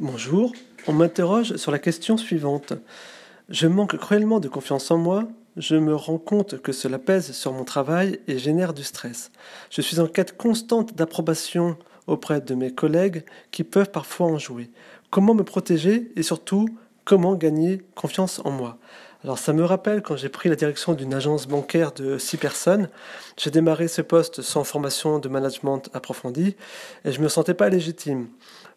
Bonjour, on m'interroge sur la question suivante. Je manque cruellement de confiance en moi, je me rends compte que cela pèse sur mon travail et génère du stress. Je suis en quête constante d'approbation auprès de mes collègues qui peuvent parfois en jouer. Comment me protéger et surtout comment gagner confiance en moi? Alors ça me rappelle quand j'ai pris la direction d'une agence bancaire de six personnes, j'ai démarré ce poste sans formation de management approfondie et je me sentais pas légitime.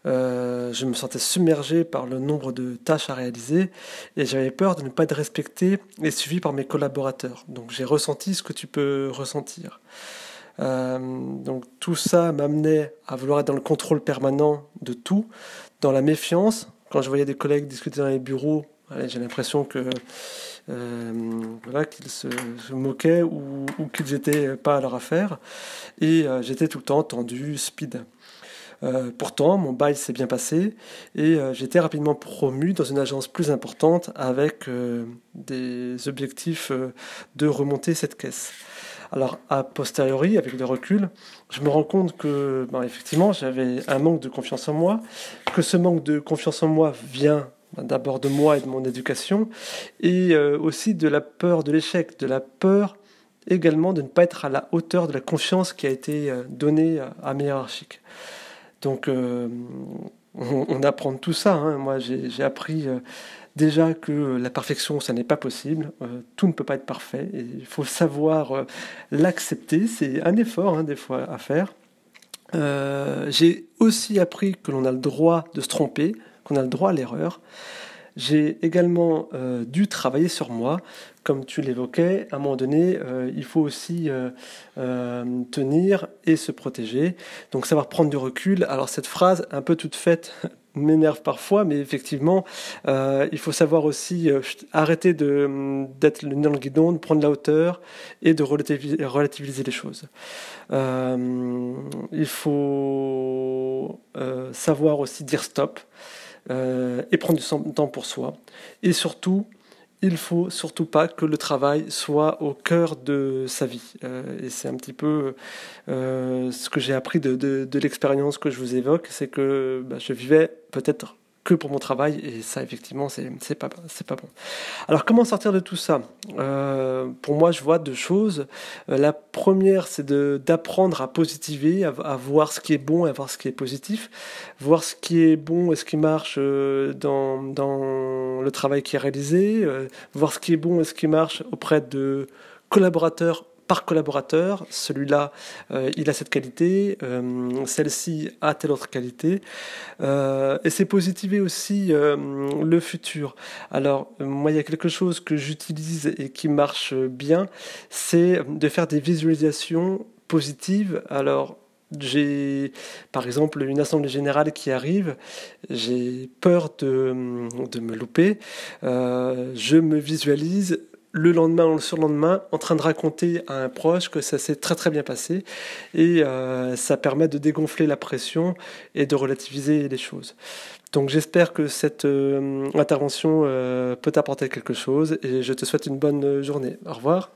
Euh, je me sentais submergé par le nombre de tâches à réaliser et j'avais peur de ne pas être respecté et suivi par mes collaborateurs. Donc j'ai ressenti ce que tu peux ressentir. Euh, donc tout ça m'amenait à vouloir être dans le contrôle permanent de tout, dans la méfiance. Quand je voyais des collègues discuter dans les bureaux, j'ai l'impression que euh, voilà, qu'ils se, moquaient ou, qu'ils n'étaient pas à leur affaire. Et euh, j'étais tout le temps tendu, speed. Euh, pourtant, mon bail s'est bien passé et j'étais rapidement promu dans une agence plus importante avec des objectifs de remonter cette caisse. Alors, a posteriori, avec le recul, je me rends compte que, ben, effectivement, j'avais un manque de confiance en moi, que ce manque de confiance en moi vient d'abord de moi et de mon éducation, et euh, aussi de la peur de l'échec, de la peur également de ne pas être à la hauteur de la confiance qui a été euh, donnée à mes hiérarchiques. Donc euh, on, apprend tout ça. Hein. Moi j'ai appris déjà que la perfection, ça n'est pas possible. tout ne peut pas être parfait. Il faut savoir l'accepter. C'est un effort hein, des fois à faire. j'ai aussi appris que l'on a le droit de se tromper, a le droit à l'erreur. J'ai également euh, dû travailler sur moi. Comme tu l'évoquais, à un moment donné, euh, il faut aussi euh, tenir et se protéger. Donc savoir prendre du recul. Alors cette phrase, un peu toute faite, m'énerve parfois, mais effectivement, il faut savoir aussi arrêter d'être le nez dans le guidon, de prendre la hauteur et de relativiser les choses. il faut savoir aussi dire stop. Euh, et prendre du temps pour soi. Et surtout, il faut surtout pas que le travail soit au cœur de sa vie. Euh, et c'est un petit peu euh, ce que j'ai appris de, l'expérience que je vous évoque, c'est que bah, je vivais peut-être que pour mon travail et ça effectivement c'est pas c'est pas bon. Alors comment sortir de tout ça? Euh, Pour moi je vois deux choses. Euh, la première c'est d'apprendre à positiver, à, voir ce qui est bon, à voir ce qui est positif, voir ce qui est bon et ce qui marche euh, dans dans le travail qui est réalisé, voir ce qui est bon et ce qui marche auprès de collaborateurs par collaborateur. Celui-là, euh, il a cette qualité, euh, celle-ci a telle autre qualité. Euh, et c'est positiver aussi le futur. Alors, moi, il y a quelque chose que j'utilise et qui marche bien, c'est de faire des visualisations positives. Alors, j'ai par exemple une assemblée générale qui arrive, j'ai peur de, de, me louper, je me visualise le lendemain ou le surlendemain en train de raconter à un proche que ça s'est très très bien passé et euh, ça permet de dégonfler la pression et de relativiser les choses. Donc j'espère que cette euh, intervention euh, peut apporter quelque chose et je te souhaite une bonne journée. Au revoir.